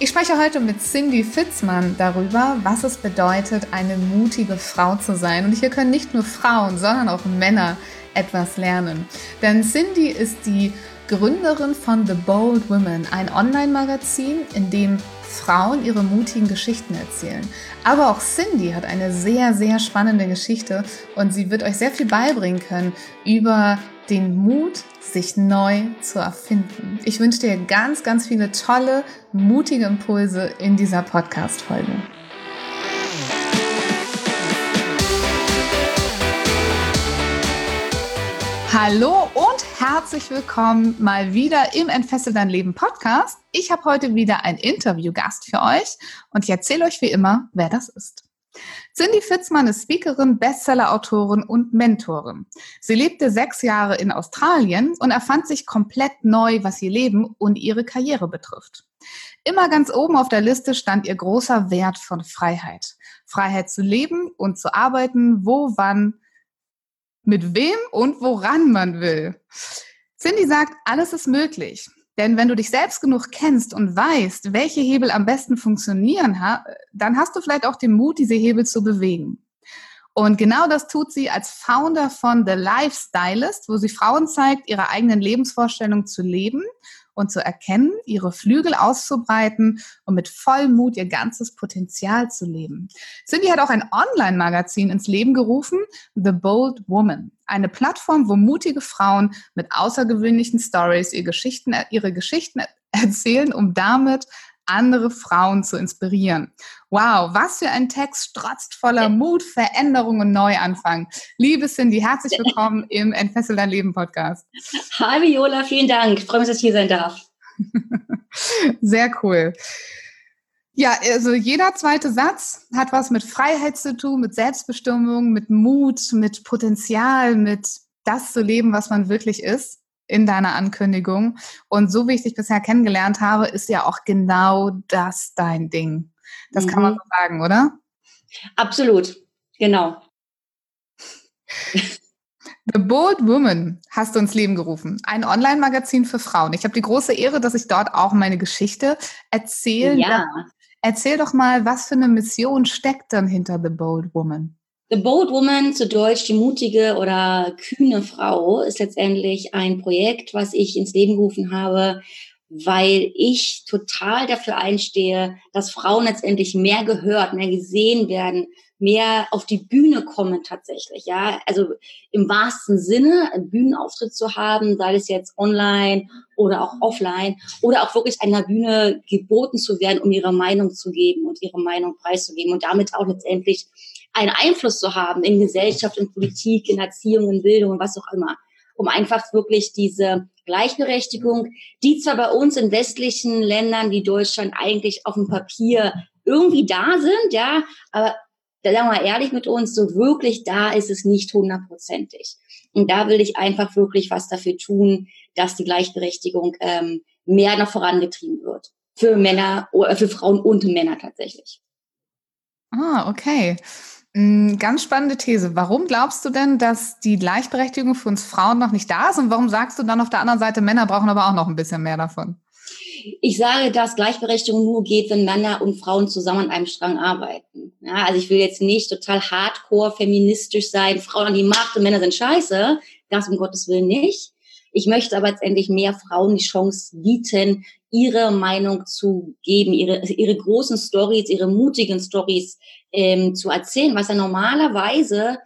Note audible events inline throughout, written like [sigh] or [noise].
Ich spreche heute mit Cindy Fitzmann darüber, was es bedeutet, eine mutige Frau zu sein. Und hier können nicht nur Frauen, sondern auch Männer etwas lernen. Denn Cindy ist die Gründerin von The Bold Women, ein Online-Magazin, in dem Frauen ihre mutigen Geschichten erzählen. Aber auch Cindy hat eine sehr, sehr spannende Geschichte und sie wird euch sehr viel beibringen können über den Mut, sich neu zu erfinden. Ich wünsche dir ganz, ganz viele tolle, mutige Impulse in dieser Podcast-Folge. Hallo und herzlich willkommen mal wieder im Entfessel dein Leben Podcast. Ich habe heute wieder einen Interviewgast für euch und ich erzähle euch wie immer, wer das ist. Cindy Fitzmann ist Speakerin, Bestseller-Autorin und Mentorin. Sie lebte sechs Jahre in Australien und erfand sich komplett neu, was ihr Leben und ihre Karriere betrifft. Immer ganz oben auf der Liste stand ihr großer Wert von Freiheit. Freiheit zu leben und zu arbeiten, wo, wann, mit wem und woran man will. Cindy sagt, alles ist möglich. Denn wenn du dich selbst genug kennst und weißt, welche Hebel am besten funktionieren, dann hast du vielleicht auch den Mut, diese Hebel zu bewegen. Und genau das tut sie als Founder von The Lifestylist, wo sie Frauen zeigt, ihre eigenen Lebensvorstellungen zu leben und zu erkennen, ihre Flügel auszubreiten und mit Vollmut ihr ganzes Potenzial zu leben. Cindy hat auch ein Online-Magazin ins Leben gerufen, The Bold Woman. Eine Plattform, wo mutige Frauen mit außergewöhnlichen Stories ihre Geschichten, ihre Geschichten erzählen, um damit andere Frauen zu inspirieren. Wow, was für ein Text strotzt voller Mut, Veränderung und Neuanfang. Liebe Cindy, herzlich willkommen im Entfessel dein Leben Podcast. Hi Viola, vielen Dank. Ich freue mich, dass ich hier sein darf. [laughs] Sehr cool. Ja, also jeder zweite Satz hat was mit Freiheit zu tun, mit Selbstbestimmung, mit Mut, mit Potenzial, mit das zu leben, was man wirklich ist in deiner Ankündigung. Und so wie ich dich bisher kennengelernt habe, ist ja auch genau das dein Ding. Das mhm. kann man mhm. so sagen, oder? Absolut, genau. The Bold Woman hast du ins Leben gerufen. Ein Online-Magazin für Frauen. Ich habe die große Ehre, dass ich dort auch meine Geschichte erzählen ja. darf. Erzähl doch mal, was für eine Mission steckt dann hinter The Bold Woman? The Bold Woman, zu Deutsch die mutige oder kühne Frau, ist letztendlich ein Projekt, was ich ins Leben gerufen habe, weil ich total dafür einstehe, dass Frauen letztendlich mehr gehört, mehr gesehen werden, mehr auf die Bühne kommen tatsächlich, ja. Also im wahrsten Sinne einen Bühnenauftritt zu haben, sei es jetzt online oder auch offline oder auch wirklich einer Bühne geboten zu werden, um ihre Meinung zu geben und ihre Meinung preiszugeben und damit auch letztendlich einen Einfluss zu haben in Gesellschaft, in Politik, in Erziehung, in Bildung und was auch immer, um einfach wirklich diese Gleichberechtigung, die zwar bei uns in westlichen Ländern wie Deutschland eigentlich auf dem Papier irgendwie da sind, ja, aber da sagen wir mal ehrlich mit uns, so wirklich da ist es nicht hundertprozentig. Und da will ich einfach wirklich was dafür tun, dass die Gleichberechtigung ähm, mehr noch vorangetrieben wird. Für Männer, oder für Frauen und Männer tatsächlich. Ah, okay. Hm, ganz spannende These. Warum glaubst du denn, dass die Gleichberechtigung für uns Frauen noch nicht da ist? Und warum sagst du dann auf der anderen Seite, Männer brauchen aber auch noch ein bisschen mehr davon? Ich sage, dass Gleichberechtigung nur geht, wenn Männer und Frauen zusammen an einem Strang arbeiten. Ja, also ich will jetzt nicht total hardcore feministisch sein, Frauen an die Macht und Männer sind scheiße. Das um Gottes Willen nicht. Ich möchte aber letztendlich mehr Frauen die Chance bieten, ihre Meinung zu geben, ihre, ihre großen Stories, ihre mutigen Stories ähm, zu erzählen, was ja normalerweise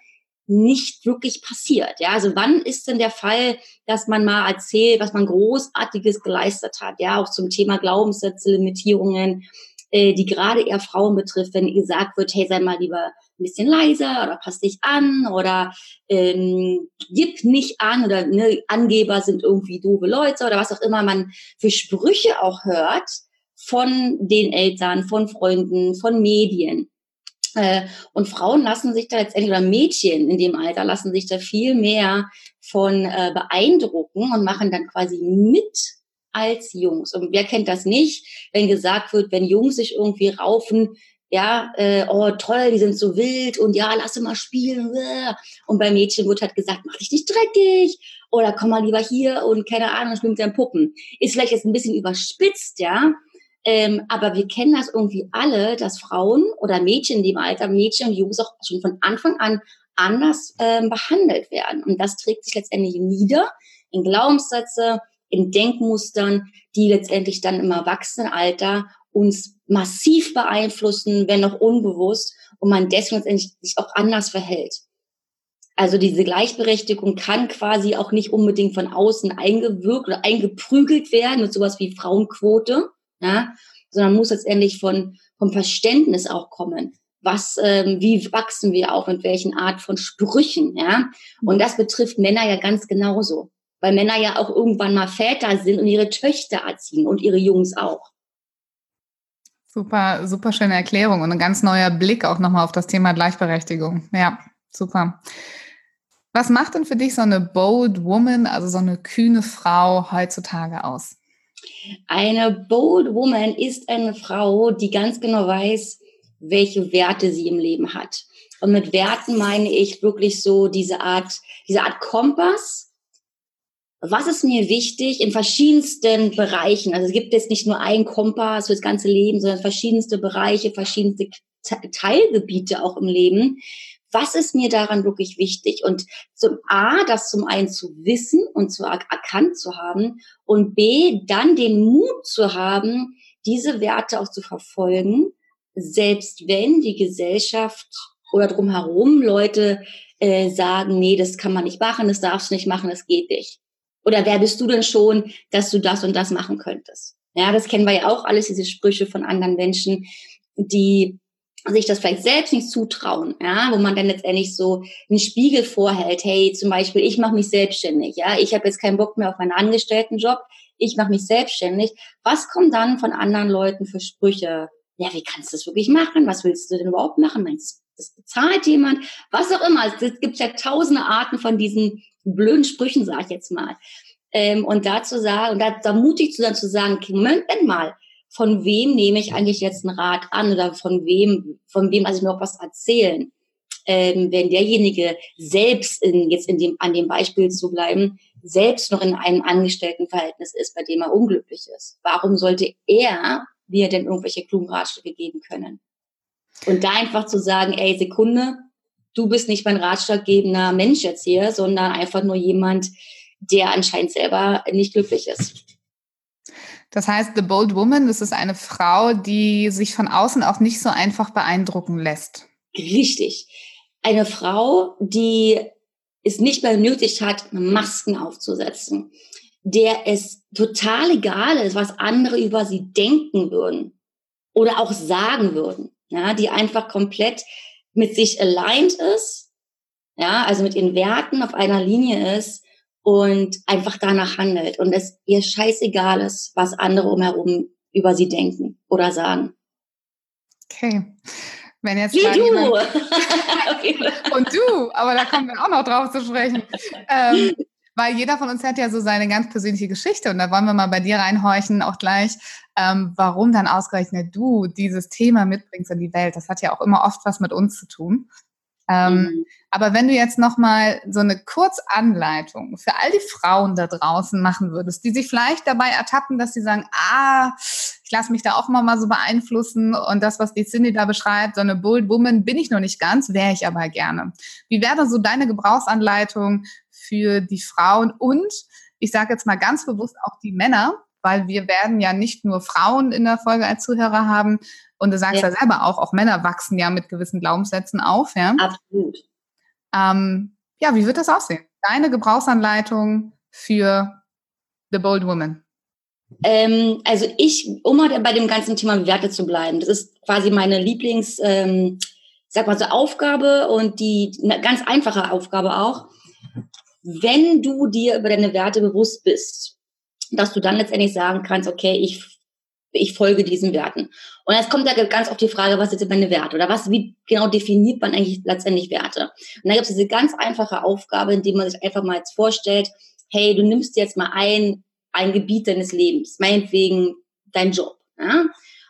nicht wirklich passiert. Ja, also wann ist denn der Fall, dass man mal erzählt, was man Großartiges geleistet hat? Ja, auch zum Thema Glaubenssätze, Limitierungen, äh, die gerade eher Frauen betrifft, wenn gesagt wird, hey, sei mal lieber ein bisschen leiser oder pass dich an oder ähm, gib nicht an oder ne, Angeber sind irgendwie doofe Leute oder was auch immer man für Sprüche auch hört von den Eltern, von Freunden, von Medien. Äh, und Frauen lassen sich da letztendlich, oder Mädchen in dem Alter lassen sich da viel mehr von äh, beeindrucken und machen dann quasi mit als Jungs. Und wer kennt das nicht, wenn gesagt wird, wenn Jungs sich irgendwie raufen, ja, äh, oh toll, die sind so wild und ja, lass mal spielen. Und bei Mädchen wird halt gesagt, mach dich nicht dreckig oder komm mal lieber hier und keine Ahnung, spiel mit deinen Puppen. Ist vielleicht jetzt ein bisschen überspitzt, ja, ähm, aber wir kennen das irgendwie alle, dass Frauen oder Mädchen in dem Alter, Mädchen und Jungs auch schon von Anfang an anders ähm, behandelt werden. Und das trägt sich letztendlich nieder in Glaubenssätze, in Denkmustern, die letztendlich dann im Erwachsenenalter uns massiv beeinflussen, wenn noch unbewusst, und man deswegen letztendlich sich auch anders verhält. Also diese Gleichberechtigung kann quasi auch nicht unbedingt von außen eingewirkt oder eingeprügelt werden mit sowas wie Frauenquote, ja, sondern muss letztendlich von, vom Verständnis auch kommen. Was, ähm, wie wachsen wir auch, mit welchen Art von Sprüchen, ja. Und das betrifft Männer ja ganz genauso. Weil Männer ja auch irgendwann mal Väter sind und ihre Töchter erziehen und ihre Jungs auch. Super, super schöne Erklärung und ein ganz neuer Blick auch nochmal auf das Thema Gleichberechtigung. Ja, super. Was macht denn für dich so eine bold woman, also so eine kühne Frau heutzutage aus? Eine bold woman ist eine Frau, die ganz genau weiß, welche Werte sie im Leben hat. Und mit Werten meine ich wirklich so diese Art, diese Art Kompass. Was ist mir wichtig in verschiedensten Bereichen? Also es gibt jetzt nicht nur einen Kompass für das ganze Leben, sondern verschiedenste Bereiche, verschiedenste Teilgebiete auch im Leben, was ist mir daran wirklich wichtig? Und zum A, das zum einen zu wissen und zu erkannt zu haben und B, dann den Mut zu haben, diese Werte auch zu verfolgen, selbst wenn die Gesellschaft oder drumherum Leute äh, sagen, nee, das kann man nicht machen, das darfst du nicht machen, das geht nicht. Oder wer bist du denn schon, dass du das und das machen könntest? Ja, das kennen wir ja auch alles, diese Sprüche von anderen Menschen, die sich das vielleicht selbst nicht zutrauen, ja, wo man dann letztendlich so einen Spiegel vorhält, hey, zum Beispiel, ich mache mich selbstständig, ja, ich habe jetzt keinen Bock mehr auf meinen Angestelltenjob, ich mache mich selbstständig. Was kommen dann von anderen Leuten für Sprüche? Ja, wie kannst du das wirklich machen? Was willst du denn überhaupt machen? Meinst du, das bezahlt jemand? Was auch immer. Es gibt ja tausende Arten von diesen blöden Sprüchen, sage ich jetzt mal. Ähm, und dazu sagen, und da, da mutig zu sein, zu sagen, Moment mal, von wem nehme ich eigentlich jetzt einen Rat an oder von wem, von wem lasse ich mir auch was erzählen. Ähm, wenn derjenige selbst in, jetzt in dem, an dem Beispiel zu bleiben, selbst noch in einem Angestelltenverhältnis ist, bei dem er unglücklich ist. Warum sollte er mir denn irgendwelche klugen Ratschläge geben können? Und da einfach zu sagen, ey, Sekunde, du bist nicht mein ratschlaggebender Mensch jetzt hier, sondern einfach nur jemand, der anscheinend selber nicht glücklich ist. Das heißt, The Bold Woman, das ist eine Frau, die sich von außen auch nicht so einfach beeindrucken lässt. Richtig. Eine Frau, die es nicht mehr nötig hat, Masken aufzusetzen, der es total egal ist, was andere über sie denken würden oder auch sagen würden, ja, die einfach komplett mit sich aligned ist, ja, also mit ihren Werten auf einer Linie ist und einfach danach handelt und es ihr scheißegal ist, was andere umherum über sie denken oder sagen. Okay. Wenn jetzt Wie du! [laughs] und du, aber da kommen wir auch noch drauf zu sprechen. Ähm, weil jeder von uns hat ja so seine ganz persönliche Geschichte und da wollen wir mal bei dir reinhorchen, auch gleich, ähm, warum dann ausgerechnet du dieses Thema mitbringst in die Welt. Das hat ja auch immer oft was mit uns zu tun. Ähm, mhm. Aber wenn du jetzt nochmal so eine Kurzanleitung für all die Frauen da draußen machen würdest, die sich vielleicht dabei ertappen, dass sie sagen, ah, ich lasse mich da auch mal, mal so beeinflussen und das, was die Cindy da beschreibt, so eine Bold Woman bin ich noch nicht ganz, wäre ich aber gerne. Wie wäre so deine Gebrauchsanleitung für die Frauen und ich sage jetzt mal ganz bewusst auch die Männer, weil wir werden ja nicht nur Frauen in der Folge als Zuhörer haben, und du sagst ja. ja, selber auch, auch Männer wachsen ja mit gewissen Glaubenssätzen auf. Ja? Absolut. Ähm, ja, wie wird das aussehen? Deine Gebrauchsanleitung für The Bold Woman. Ähm, also ich, um mal bei dem ganzen Thema Werte zu bleiben, das ist quasi meine Lieblings, ähm, sag mal so Aufgabe und die ganz einfache Aufgabe auch. Wenn du dir über deine Werte bewusst bist, dass du dann letztendlich sagen kannst, okay, ich ich folge diesen Werten. Und jetzt kommt da ganz oft die Frage, was sind meine Werte oder was, wie genau definiert man eigentlich letztendlich Werte? Und da gibt es diese ganz einfache Aufgabe, in die man sich einfach mal jetzt vorstellt, hey, du nimmst jetzt mal ein, ein Gebiet deines Lebens, meinetwegen dein Job, ja?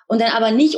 Und dann aber nicht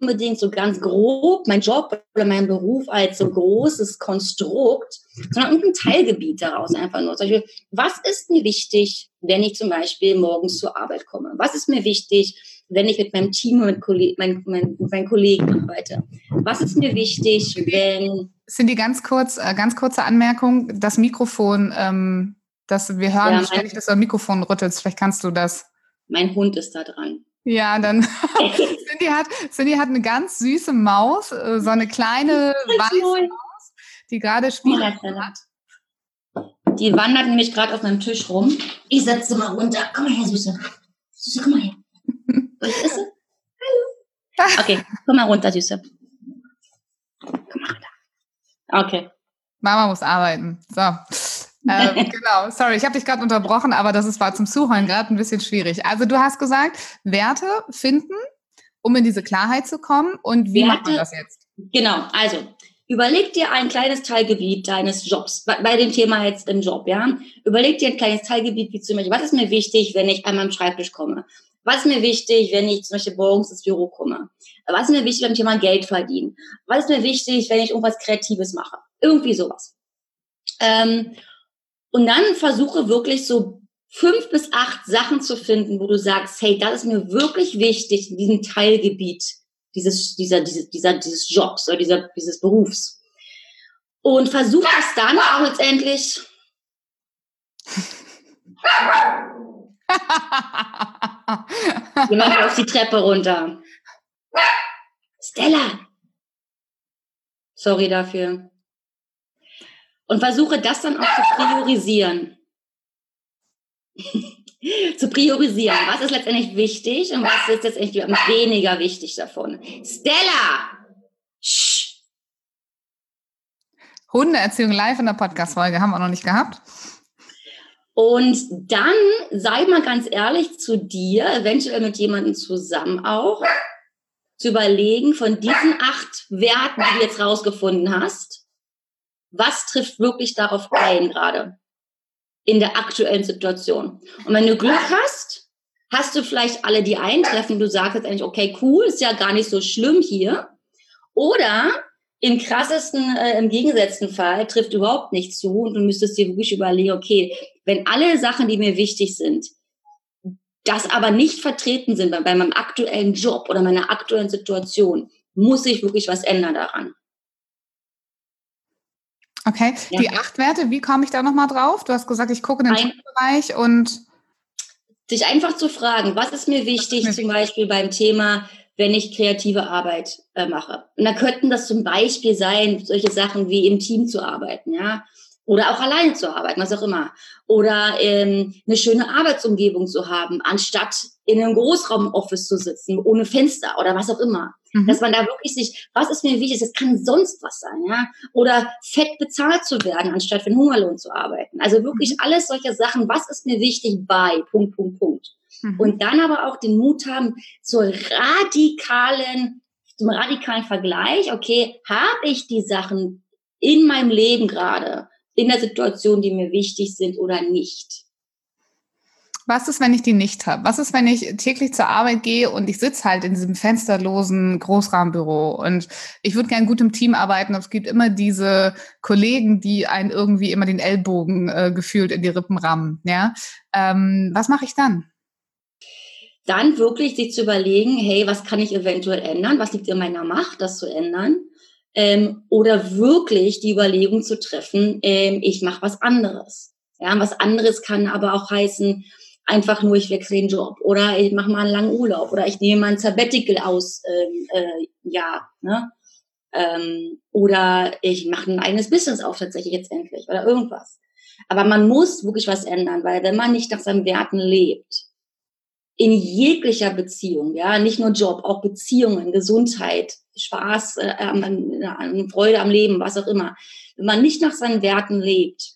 unbedingt so ganz grob mein Job oder mein Beruf als so großes Konstrukt, sondern irgendein Teilgebiet daraus einfach nur. Zum Beispiel, was ist mir wichtig, wenn ich zum Beispiel morgens zur Arbeit komme? Was ist mir wichtig, wenn ich mit meinem Team, mit, Kolleg mein, mein, mit meinen Kollegen arbeite? Was ist mir wichtig, wenn... Sind die ganz kurz, äh, ganz kurze Anmerkung, das Mikrofon, ähm, das wir hören ja, ständig, dass du am Mikrofon rüttelst. Vielleicht kannst du das. Mein Hund ist da dran. Ja, dann [laughs] Cindy hat, Cindy hat eine ganz süße Maus, äh, so eine kleine [laughs] weiße Maus, die gerade Spiele hat. Die wandert nämlich gerade auf meinem Tisch rum. Ich setze mal runter. Komm mal her, Süße. Süße, komm mal her. [laughs] Was ist sie? Hallo. Okay, komm mal runter, Süße. Komm mal runter. Okay. Mama muss arbeiten. So. ähm, [laughs] genau, sorry, ich habe dich gerade unterbrochen, aber das ist, war zum Zuhören gerade ein bisschen schwierig. Also du hast gesagt, Werte finden, um in diese Klarheit zu kommen. Und wie macht man das jetzt? Genau, also überleg dir ein kleines Teilgebiet deines Jobs, bei, bei, dem Thema jetzt im Job, ja. Überleg dir ein kleines Teilgebiet, wie zum Beispiel, was ist mir wichtig, wenn ich an meinem Schreibtisch komme? Was ist mir wichtig, wenn ich zum Beispiel morgens ins Büro komme? Was ist mir wichtig beim Thema Geld verdienen? Was ist mir wichtig, wenn ich irgendwas Kreatives mache? Irgendwie sowas. Ähm, und dann versuche wirklich so fünf bis acht Sachen zu finden, wo du sagst, hey, das ist mir wirklich wichtig in diesem Teilgebiet dieses, dieser, dieses, dieser, dieses Jobs oder dieser, dieses Berufs. Und versuche es dann auch letztendlich. [laughs] Wir machen auf die Treppe runter. Stella! Sorry dafür und versuche das dann auch zu priorisieren. Zu priorisieren. Was ist letztendlich wichtig und was ist letztendlich weniger wichtig davon? Stella! Shh. Hundeerziehung live in der Podcast-Folge haben wir noch nicht gehabt. Und dann sei mal ganz ehrlich zu dir, eventuell mit jemandem zusammen auch, zu überlegen von diesen acht Werten, die du jetzt rausgefunden hast, was trifft wirklich darauf ein gerade in der aktuellen Situation. Und wenn du Glück hast, hast du vielleicht alle, die eintreffen, du sagst jetzt eigentlich, okay, cool, ist ja gar nicht so schlimm hier. Oder im krassesten, äh, im gegensätzten Fall trifft überhaupt nichts zu und du müsstest dir wirklich überlegen, okay, wenn alle Sachen, die mir wichtig sind, das aber nicht vertreten sind bei, bei meinem aktuellen Job oder meiner aktuellen Situation, muss ich wirklich was ändern daran. Okay, ja. die acht Werte, wie komme ich da nochmal drauf? Du hast gesagt, ich gucke in den Bereich und. Sich einfach zu fragen, was ist mir wichtig, ist mir zum Beispiel beim Thema, wenn ich kreative Arbeit äh, mache. Und da könnten das zum Beispiel sein, solche Sachen wie im Team zu arbeiten, ja. Oder auch alleine zu arbeiten, was auch immer. Oder ähm, eine schöne Arbeitsumgebung zu haben, anstatt in einem Großraumoffice zu sitzen, ohne Fenster oder was auch immer. Mhm. Dass man da wirklich sich, was ist mir wichtig, das kann sonst was sein, ja. Oder fett bezahlt zu werden, anstatt für einen Hungerlohn zu arbeiten. Also wirklich mhm. alles solche Sachen, was ist mir wichtig bei, Punkt, Punkt, Punkt. Mhm. Und dann aber auch den Mut haben zur radikalen, zum radikalen Vergleich, okay, habe ich die Sachen in meinem Leben gerade, in der Situation, die mir wichtig sind oder nicht? Was ist, wenn ich die nicht habe? Was ist, wenn ich täglich zur Arbeit gehe und ich sitze halt in diesem fensterlosen Großrahmenbüro und ich würde gerne gut im Team arbeiten, aber es gibt immer diese Kollegen, die einen irgendwie immer den Ellbogen äh, gefühlt in die Rippen rammen. Ja? Ähm, was mache ich dann? Dann wirklich sich zu überlegen, hey, was kann ich eventuell ändern? Was liegt in meiner Macht, das zu ändern? Ähm, oder wirklich die Überlegung zu treffen, ähm, ich mache was anderes. Ja, was anderes kann aber auch heißen, einfach nur, ich wechsle den Job oder ich mache mal einen langen Urlaub oder ich nehme mal ein Sabbatical aus, ähm, äh, ja, ne? Ähm, oder ich mache ein eigenes Business auf tatsächlich jetzt endlich oder irgendwas. Aber man muss wirklich was ändern, weil wenn man nicht nach seinen Werten lebt, in jeglicher Beziehung, ja, nicht nur Job, auch Beziehungen, Gesundheit, Spaß, äh, äh, Freude am Leben, was auch immer. Wenn man nicht nach seinen Werten lebt,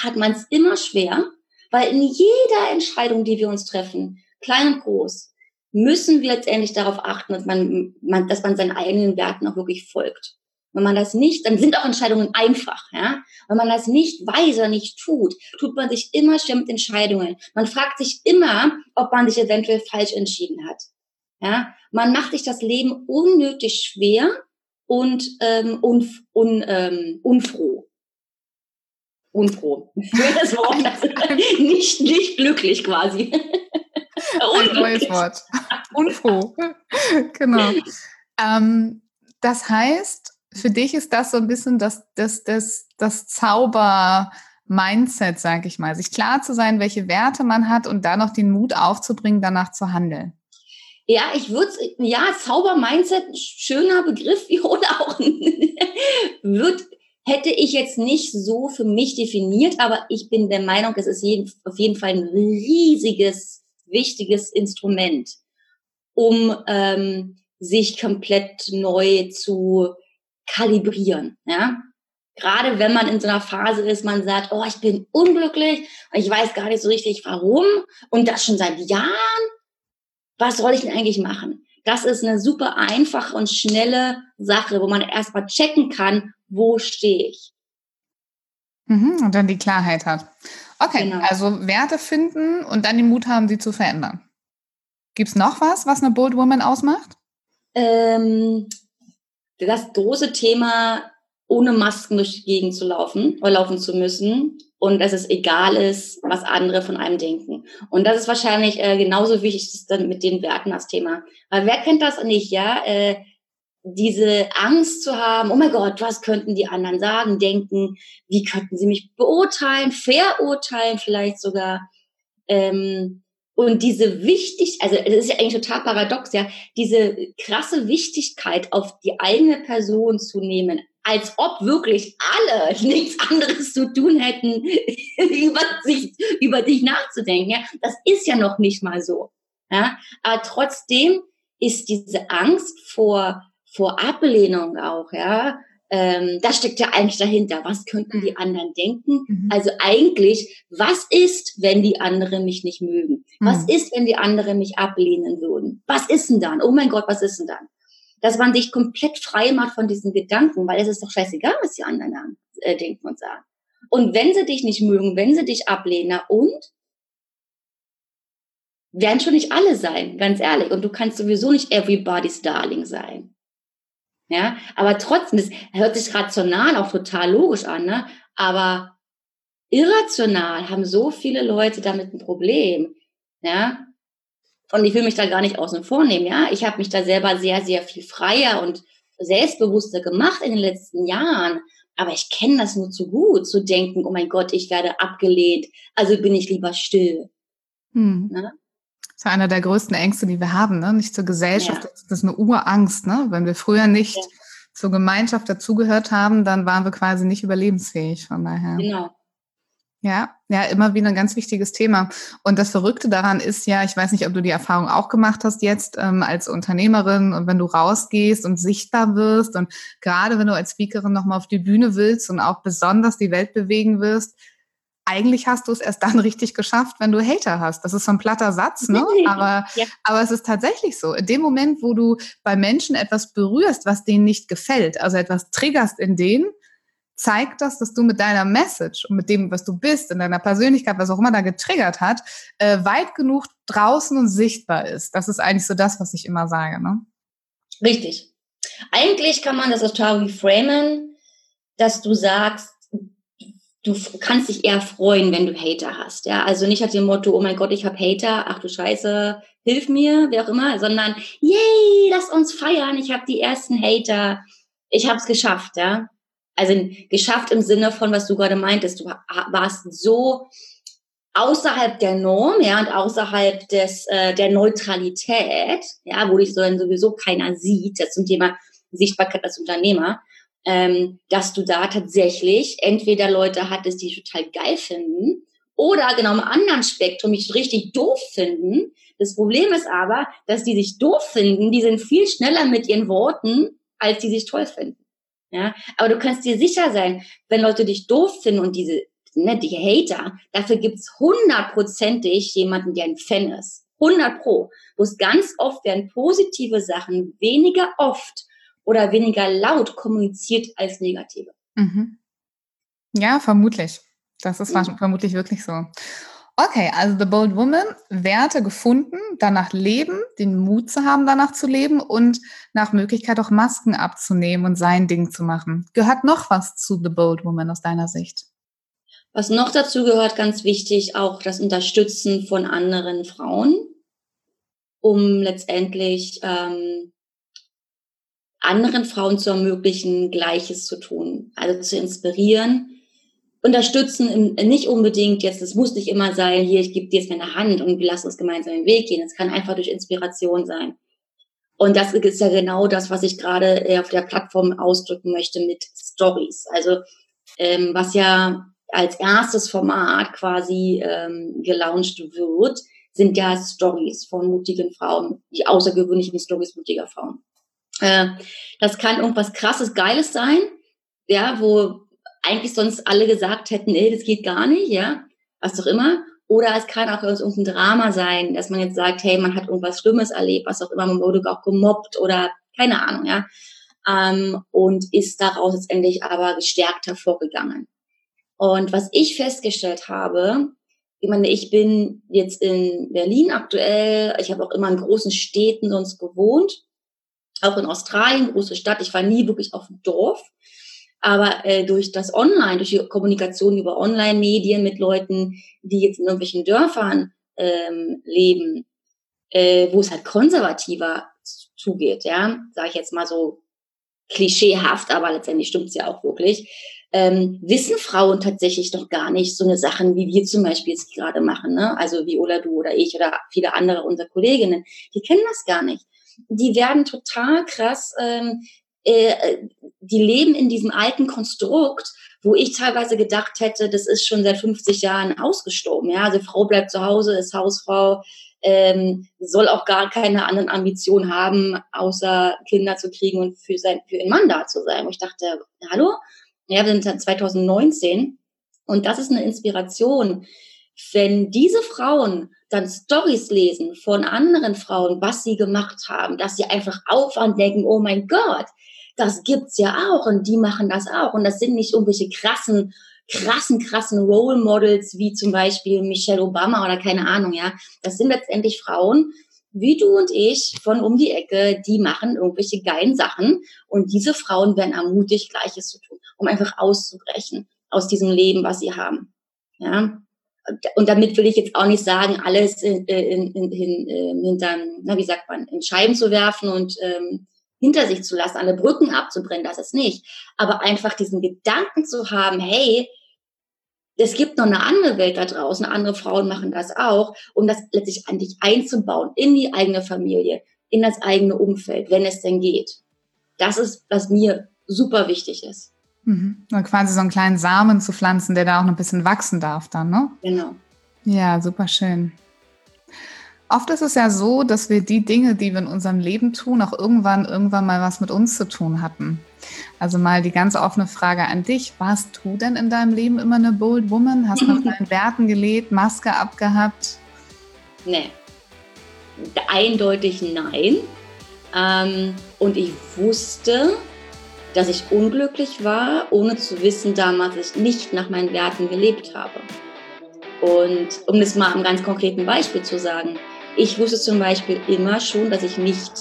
hat man es immer schwer, weil in jeder Entscheidung, die wir uns treffen, klein und groß, müssen wir letztendlich darauf achten, dass man, man, dass man seinen eigenen Werten auch wirklich folgt. Wenn man das nicht, dann sind auch Entscheidungen einfach, ja. Wenn man das nicht weiß oder nicht tut, tut man sich immer schwer mit Entscheidungen. Man fragt sich immer, ob man sich eventuell falsch entschieden hat. Ja, man macht sich das Leben unnötig schwer und ähm, un, un, ähm, unfroh. Unfroh. [laughs] Das Wort. [laughs] nicht, nicht glücklich quasi. Ein neues Wort. Unfroh. [laughs] genau. Ähm, das heißt, für dich ist das so ein bisschen das, das, das, das Zauber-Mindset, sag ich mal. Sich klar zu sein, welche Werte man hat und dann noch den Mut aufzubringen, danach zu handeln. Ja, ich würde, ja, Zauber-Mindset, schöner Begriff, oder auch, wird, hätte ich jetzt nicht so für mich definiert, aber ich bin der Meinung, es ist jeden, auf jeden Fall ein riesiges, wichtiges Instrument, um ähm, sich komplett neu zu kalibrieren, ja. Gerade wenn man in so einer Phase ist, man sagt, oh, ich bin unglücklich und ich weiß gar nicht so richtig warum und das schon seit Jahren. Was soll ich denn eigentlich machen? Das ist eine super einfache und schnelle Sache, wo man erstmal checken kann, wo stehe ich. Mhm, und dann die Klarheit hat. Okay, genau. also Werte finden und dann den Mut haben, sie zu verändern. Gibt es noch was, was eine Bold Woman ausmacht? Ähm, das große Thema, ohne Masken durch die Gegend zu laufen oder laufen zu müssen und dass es egal ist, was andere von einem denken. Und das ist wahrscheinlich äh, genauso wichtig dann mit den Werten das Thema. Weil wer kennt das nicht, ja? Äh, diese Angst zu haben, oh mein Gott, was könnten die anderen sagen, denken, wie könnten sie mich beurteilen, verurteilen vielleicht sogar. Ähm, und diese wichtig, also das ist ja eigentlich total paradox, ja, diese krasse Wichtigkeit auf die eigene Person zu nehmen, als ob wirklich alle [laughs] nichts anderes zu tun hätten, [laughs] über, sich, über dich nachzudenken. Ja? Das ist ja noch nicht mal so. Ja? Aber trotzdem ist diese Angst vor, vor Ablehnung auch, ja, ähm, das steckt ja eigentlich dahinter. Was könnten die anderen denken? Mhm. Also eigentlich, was ist, wenn die anderen mich nicht mögen? Was mhm. ist, wenn die anderen mich ablehnen würden? Was ist denn dann? Oh mein Gott, was ist denn dann? Dass man sich komplett frei macht von diesen Gedanken, weil es ist doch scheißegal, was die anderen äh, denken und sagen. Und wenn sie dich nicht mögen, wenn sie dich ablehnen, na und? Werden schon nicht alle sein, ganz ehrlich. Und du kannst sowieso nicht everybody's darling sein. Ja, aber trotzdem, das hört sich rational auch total logisch an, ne? Aber irrational haben so viele Leute damit ein Problem, ja? Und ich will mich da gar nicht außen vor nehmen, ja? Ich habe mich da selber sehr, sehr viel freier und selbstbewusster gemacht in den letzten Jahren. Aber ich kenne das nur zu gut, zu denken, oh mein Gott, ich werde abgelehnt, also bin ich lieber still. Hm. Ne? Das ist einer der größten Ängste, die wir haben, ne? Nicht zur Gesellschaft, ja. das ist eine Urangst, ne? Wenn wir früher nicht ja. zur Gemeinschaft dazugehört haben, dann waren wir quasi nicht überlebensfähig, von daher. Genau. Ja, ja, immer wieder ein ganz wichtiges Thema. Und das Verrückte daran ist ja, ich weiß nicht, ob du die Erfahrung auch gemacht hast jetzt ähm, als Unternehmerin und wenn du rausgehst und sichtbar wirst und gerade wenn du als Speakerin nochmal auf die Bühne willst und auch besonders die Welt bewegen wirst, eigentlich hast du es erst dann richtig geschafft, wenn du Hater hast. Das ist so ein platter Satz, ne? [laughs] Aber, ja. aber es ist tatsächlich so. In dem Moment, wo du bei Menschen etwas berührst, was denen nicht gefällt, also etwas triggerst in denen, zeigt das, dass du mit deiner Message und mit dem, was du bist, in deiner Persönlichkeit, was auch immer da getriggert hat, äh, weit genug draußen und sichtbar ist. Das ist eigentlich so das, was ich immer sage. Ne? Richtig. Eigentlich kann man das total reframen, dass du sagst, du kannst dich eher freuen, wenn du Hater hast. Ja, also nicht nach dem Motto, oh mein Gott, ich habe Hater, ach du Scheiße, hilf mir, wer auch immer, sondern yay, lass uns feiern, ich habe die ersten Hater, ich habe es geschafft, ja. Also geschafft im Sinne von, was du gerade meintest, du warst so außerhalb der Norm, ja, und außerhalb des äh, der Neutralität, ja, wo dich so dann sowieso keiner sieht, das zum Thema Sichtbarkeit als Unternehmer ähm, dass du da tatsächlich entweder Leute hattest, die total geil finden, oder genau im anderen Spektrum mich richtig doof finden. Das Problem ist aber, dass die sich doof finden, die sind viel schneller mit ihren Worten, als die sich toll finden. Ja, aber du kannst dir sicher sein, wenn Leute dich doof finden und diese, ne, die Hater, dafür gibt's hundertprozentig jemanden, der ein Fan ist. 100 Pro. Wo es ganz oft werden positive Sachen weniger oft oder weniger laut kommuniziert als negative. Mhm. Ja, vermutlich. Das ist mhm. vermutlich wirklich so. Okay, also The Bold Woman, Werte gefunden, danach leben, den Mut zu haben, danach zu leben und nach Möglichkeit auch Masken abzunehmen und sein Ding zu machen. Gehört noch was zu The Bold Woman aus deiner Sicht? Was noch dazu gehört, ganz wichtig, auch das Unterstützen von anderen Frauen, um letztendlich ähm, anderen Frauen zu ermöglichen, Gleiches zu tun, also zu inspirieren, unterstützen, nicht unbedingt jetzt, es muss nicht immer sein, hier, ich gebe dir jetzt meine Hand und wir lassen uns gemeinsam den Weg gehen. Es kann einfach durch Inspiration sein. Und das ist ja genau das, was ich gerade äh, auf der Plattform ausdrücken möchte mit Stories. Also ähm, was ja als erstes Format quasi ähm, gelauncht wird, sind ja Stories von mutigen Frauen, die außergewöhnlichen Stories mutiger Frauen. Äh, das kann irgendwas krasses, geiles sein, ja, wo eigentlich sonst alle gesagt hätten, ey, das geht gar nicht, ja, was doch immer. Oder es kann auch irgendein Drama sein, dass man jetzt sagt, hey, man hat irgendwas Schlimmes erlebt, was auch immer, man wurde auch gemobbt oder keine Ahnung, ja. Ähm, und ist daraus letztendlich aber gestärkt hervorgegangen. Und was ich festgestellt habe, ich meine, ich bin jetzt in Berlin aktuell, ich habe auch immer in großen Städten sonst gewohnt, auch in Australien, große Stadt, ich war nie wirklich auf dem Dorf. Aber äh, durch das Online, durch die Kommunikation über Online-Medien mit Leuten, die jetzt in irgendwelchen Dörfern ähm, leben, äh, wo es halt konservativer zugeht, ja, sage ich jetzt mal so klischeehaft, aber letztendlich stimmt es ja auch wirklich, ähm, wissen Frauen tatsächlich doch gar nicht so eine Sachen, wie wir zum Beispiel jetzt gerade machen, ne? Also wie Ola, du oder ich oder viele andere unserer Kolleginnen, die kennen das gar nicht. Die werden total krass ähm, äh, die leben in diesem alten Konstrukt, wo ich teilweise gedacht hätte, das ist schon seit 50 Jahren ausgestorben. Ja, also Frau bleibt zu Hause, ist Hausfrau, ähm, soll auch gar keine anderen Ambitionen haben, außer Kinder zu kriegen und für sein für ihren Mann da zu sein. Und ich dachte, hallo, ja, wir sind 2019 und das ist eine Inspiration. Wenn diese Frauen dann Stories lesen von anderen Frauen, was sie gemacht haben, dass sie einfach aufwand denken, oh mein Gott, das gibt's ja auch und die machen das auch. Und das sind nicht irgendwelche krassen, krassen, krassen Role Models wie zum Beispiel Michelle Obama oder keine Ahnung, ja. Das sind letztendlich Frauen, wie du und ich von um die Ecke, die machen irgendwelche geilen Sachen und diese Frauen werden ermutigt, Gleiches zu tun, um einfach auszubrechen aus diesem Leben, was sie haben. Ja. Und damit will ich jetzt auch nicht sagen, alles in, in, in, in, ähm, hintern, na, wie sagt man, in Scheiben zu werfen und ähm, hinter sich zu lassen, alle Brücken abzubrennen, das ist nicht. Aber einfach diesen Gedanken zu haben, hey, es gibt noch eine andere Welt da draußen, andere Frauen machen das auch, um das letztlich an dich einzubauen, in die eigene Familie, in das eigene Umfeld, wenn es denn geht. Das ist, was mir super wichtig ist. Mhm. Und quasi so einen kleinen Samen zu pflanzen, der da auch noch ein bisschen wachsen darf dann, ne? Genau. Ja, super schön. Oft ist es ja so, dass wir die Dinge, die wir in unserem Leben tun, auch irgendwann, irgendwann mal was mit uns zu tun hatten. Also mal die ganz offene Frage an dich. Warst du denn in deinem Leben immer eine Bold Woman? Hast du nach [laughs] deinen Werten gelebt, Maske abgehabt? Nee. Eindeutig nein. Ähm, und ich wusste, dass ich unglücklich war, ohne zu wissen damals, dass ich nicht nach meinen Werten gelebt habe. Und um das mal am ganz konkreten Beispiel zu sagen, ich wusste zum Beispiel immer schon, dass ich nicht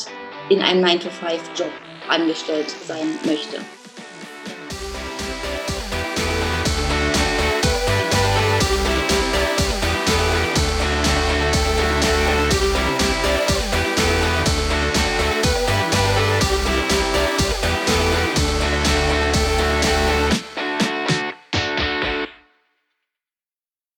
in einem 9-to-5-Job angestellt sein möchte.